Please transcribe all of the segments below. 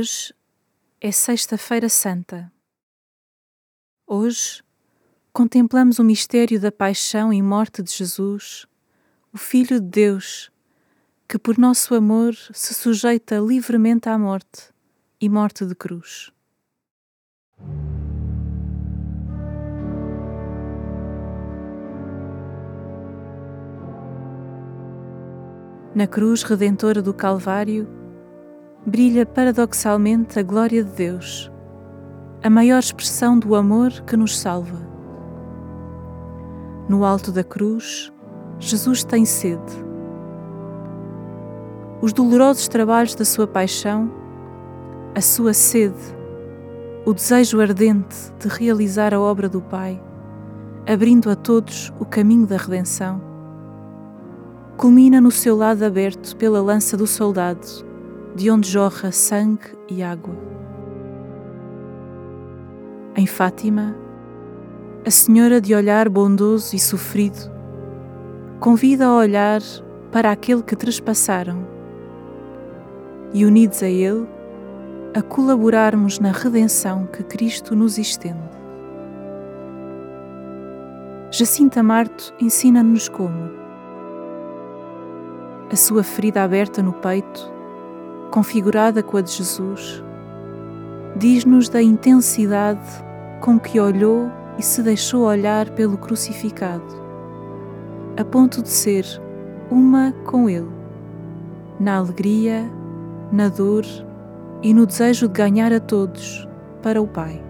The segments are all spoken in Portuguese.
Hoje é Sexta-feira Santa. Hoje contemplamos o mistério da paixão e morte de Jesus, o Filho de Deus, que por nosso amor se sujeita livremente à morte e morte de cruz. Na cruz redentora do Calvário, brilha paradoxalmente a glória de Deus, a maior expressão do amor que nos salva. No alto da cruz, Jesus tem sede. Os dolorosos trabalhos da sua paixão, a sua sede, o desejo ardente de realizar a obra do Pai, abrindo a todos o caminho da redenção, culmina no seu lado aberto pela lança do soldado, de onde jorra sangue e água. Em Fátima, a Senhora de olhar bondoso e sofrido convida a olhar para aquele que trespassaram e, unidos a Ele, a colaborarmos na redenção que Cristo nos estende. Jacinta Marto ensina-nos como a sua ferida aberta no peito, configurada com a de Jesus, diz-nos da intensidade com que olhou e se deixou olhar pelo crucificado, a ponto de ser uma com Ele, na alegria, na dor e no desejo de ganhar a todos para o Pai.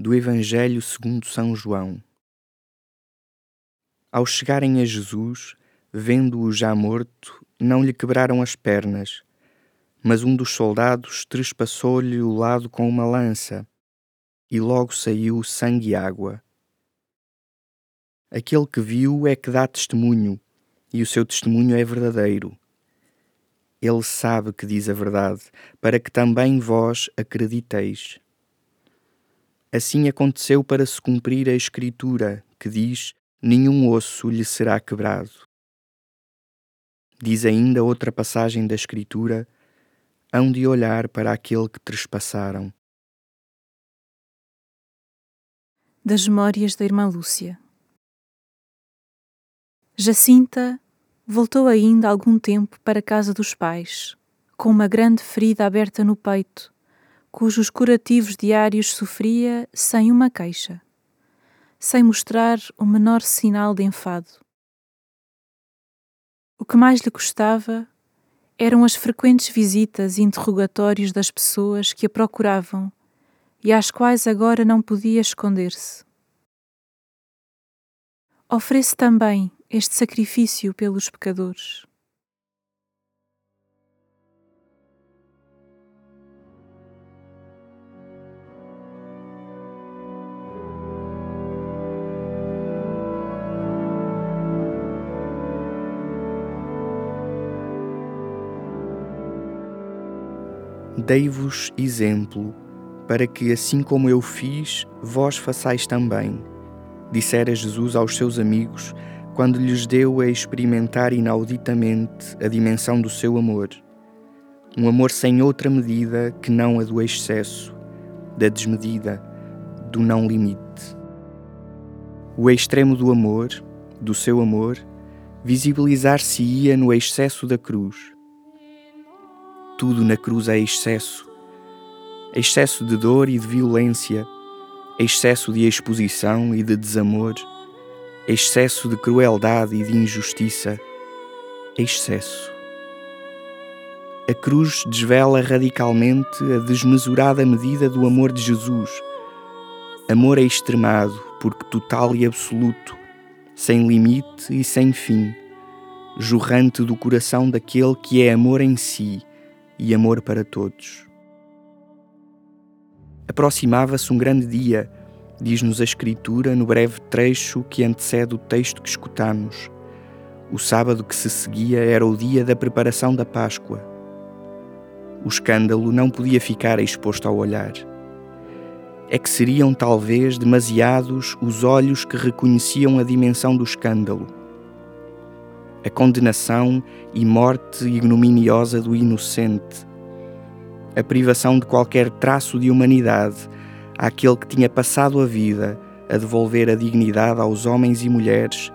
Do Evangelho segundo São João. Ao chegarem a Jesus, vendo-o já morto, não lhe quebraram as pernas, mas um dos soldados trespassou-lhe o lado com uma lança, e logo saiu sangue e água. Aquele que viu é que dá testemunho, e o seu testemunho é verdadeiro. Ele sabe que diz a verdade, para que também vós acrediteis. Assim aconteceu para se cumprir a Escritura, que diz: Nenhum osso lhe será quebrado. Diz ainda outra passagem da Escritura: Hão de olhar para aquele que trespassaram. Das Memórias da Irmã Lúcia. Jacinta voltou ainda algum tempo para a casa dos pais, com uma grande ferida aberta no peito cujos curativos diários sofria sem uma queixa, sem mostrar o menor sinal de enfado. O que mais lhe custava eram as frequentes visitas e interrogatórios das pessoas que a procuravam e às quais agora não podia esconder-se. Oferece também este sacrifício pelos pecadores. Dei-vos exemplo, para que, assim como eu fiz, vós façais também, dissera Jesus aos seus amigos quando lhes deu a experimentar inauditamente a dimensão do seu amor. Um amor sem outra medida que não a do excesso, da desmedida, do não limite. O extremo do amor, do seu amor, visibilizar-se-ia no excesso da cruz tudo na cruz é excesso. Excesso de dor e de violência, excesso de exposição e de desamor, excesso de crueldade e de injustiça, excesso. A cruz desvela radicalmente a desmesurada medida do amor de Jesus. Amor é extremado, porque total e absoluto, sem limite e sem fim, jorrante do coração daquele que é amor em si e amor para todos. Aproximava-se um grande dia, diz-nos a Escritura no breve trecho que antecede o texto que escutamos. O sábado que se seguia era o dia da preparação da Páscoa. O escândalo não podia ficar exposto ao olhar. É que seriam talvez demasiados os olhos que reconheciam a dimensão do escândalo. A condenação e morte ignominiosa do inocente, a privação de qualquer traço de humanidade àquele que tinha passado a vida a devolver a dignidade aos homens e mulheres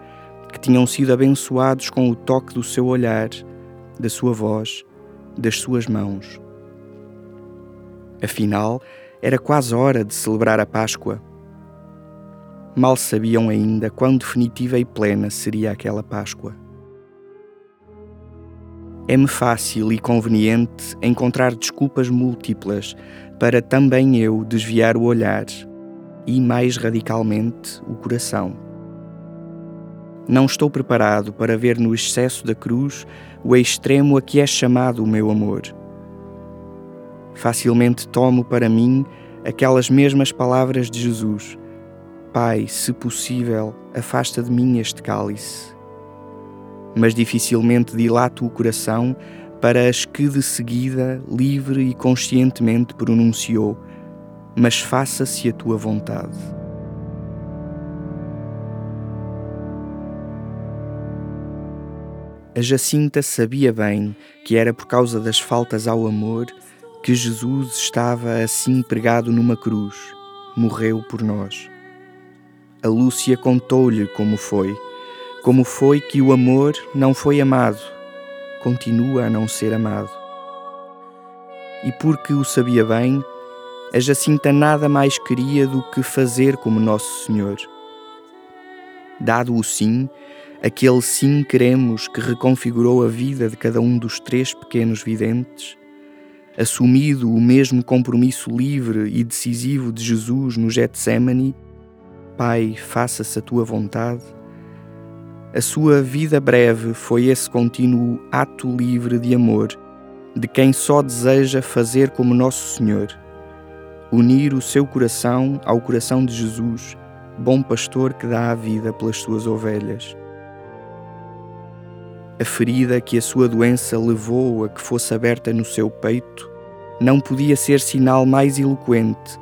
que tinham sido abençoados com o toque do seu olhar, da sua voz, das suas mãos. Afinal, era quase hora de celebrar a Páscoa. Mal sabiam ainda quão definitiva e plena seria aquela Páscoa. É-me fácil e conveniente encontrar desculpas múltiplas para também eu desviar o olhar e, mais radicalmente, o coração. Não estou preparado para ver no excesso da cruz o extremo a que é chamado o meu amor. Facilmente tomo para mim aquelas mesmas palavras de Jesus: Pai, se possível, afasta de mim este cálice mas dificilmente dilato o coração para as que de seguida, livre e conscientemente pronunciou: Mas faça-se a tua vontade. A Jacinta sabia bem que era por causa das faltas ao amor que Jesus estava assim pregado numa cruz, morreu por nós. A Lúcia contou-lhe como foi como foi que o amor não foi amado, continua a não ser amado. E porque o sabia bem, a Jacinta nada mais queria do que fazer como Nosso Senhor. Dado o sim, aquele sim queremos que reconfigurou a vida de cada um dos três pequenos videntes, assumido o mesmo compromisso livre e decisivo de Jesus no Getsemane, Pai, faça-se a tua vontade, a sua vida breve foi esse contínuo ato livre de amor de quem só deseja fazer como Nosso Senhor, unir o seu coração ao coração de Jesus, bom pastor que dá a vida pelas suas ovelhas. A ferida que a sua doença levou a que fosse aberta no seu peito não podia ser sinal mais eloquente,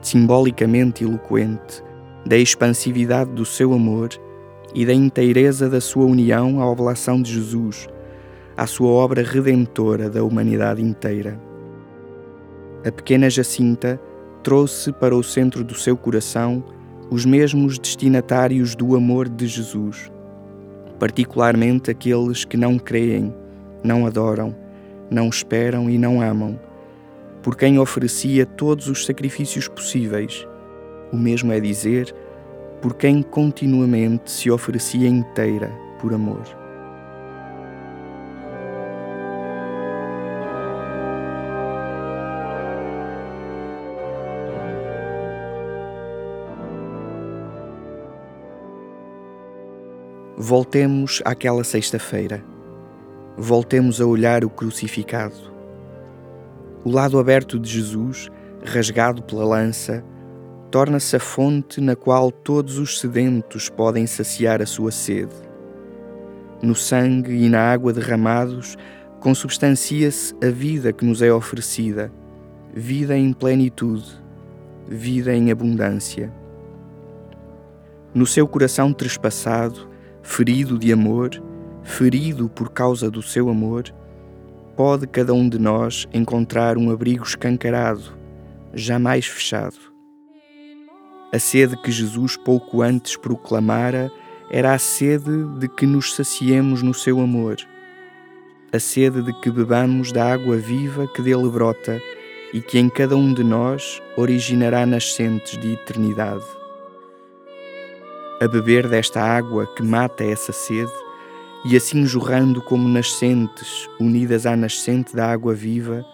simbolicamente eloquente, da expansividade do seu amor e da inteireza da sua união à oblação de Jesus, à sua obra redentora da humanidade inteira. A pequena Jacinta trouxe para o centro do seu coração os mesmos destinatários do amor de Jesus, particularmente aqueles que não creem, não adoram, não esperam e não amam, por quem oferecia todos os sacrifícios possíveis. O mesmo é dizer, por quem continuamente se oferecia inteira por amor. Voltemos àquela sexta-feira. Voltemos a olhar o crucificado. O lado aberto de Jesus, rasgado pela lança, torna-se a fonte na qual todos os sedentos podem saciar a sua sede. No sangue e na água derramados consubstancia-se a vida que nos é oferecida, vida em plenitude, vida em abundância. No seu coração trespassado, ferido de amor, ferido por causa do seu amor, pode cada um de nós encontrar um abrigo escancarado, jamais fechado a sede que Jesus pouco antes proclamara era a sede de que nos saciemos no seu amor, a sede de que bebamos da água viva que dele brota e que em cada um de nós originará nascentes de eternidade. A beber desta água que mata essa sede e assim jorrando como nascentes, unidas à nascente da água viva,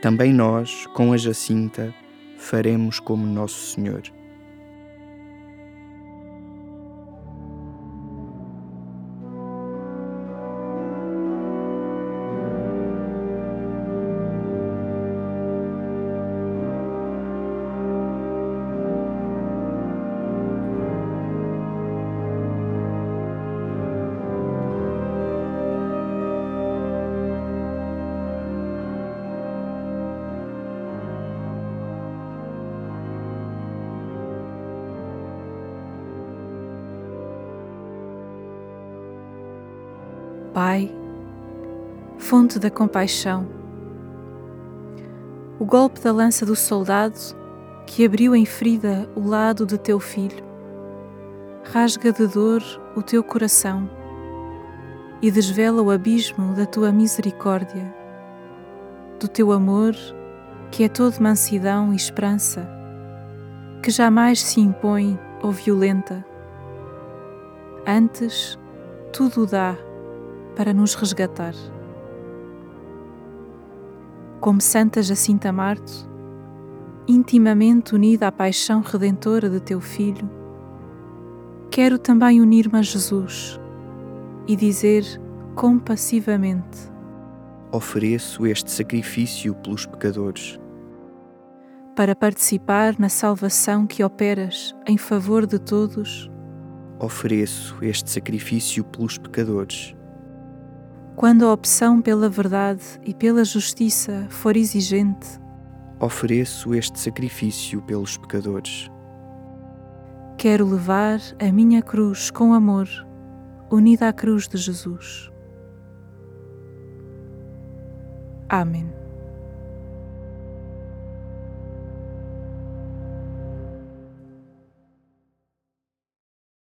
também nós, com a Jacinta, faremos como Nosso Senhor. Pai, fonte da compaixão, o golpe da lança do soldado que abriu em ferida o lado de teu filho, rasga de dor o teu coração e desvela o abismo da tua misericórdia, do teu amor que é todo mansidão e esperança, que jamais se impõe ou violenta. Antes, tudo dá para nos resgatar. Como Santa Jacinta Marto, intimamente unida à paixão redentora de teu Filho, quero também unir-me a Jesus e dizer compassivamente: Ofereço este sacrifício pelos pecadores. Para participar na salvação que operas em favor de todos, ofereço este sacrifício pelos pecadores quando a opção pela verdade e pela justiça for exigente, ofereço este sacrifício pelos pecadores. Quero levar a minha cruz com amor, unida à cruz de Jesus. Amém.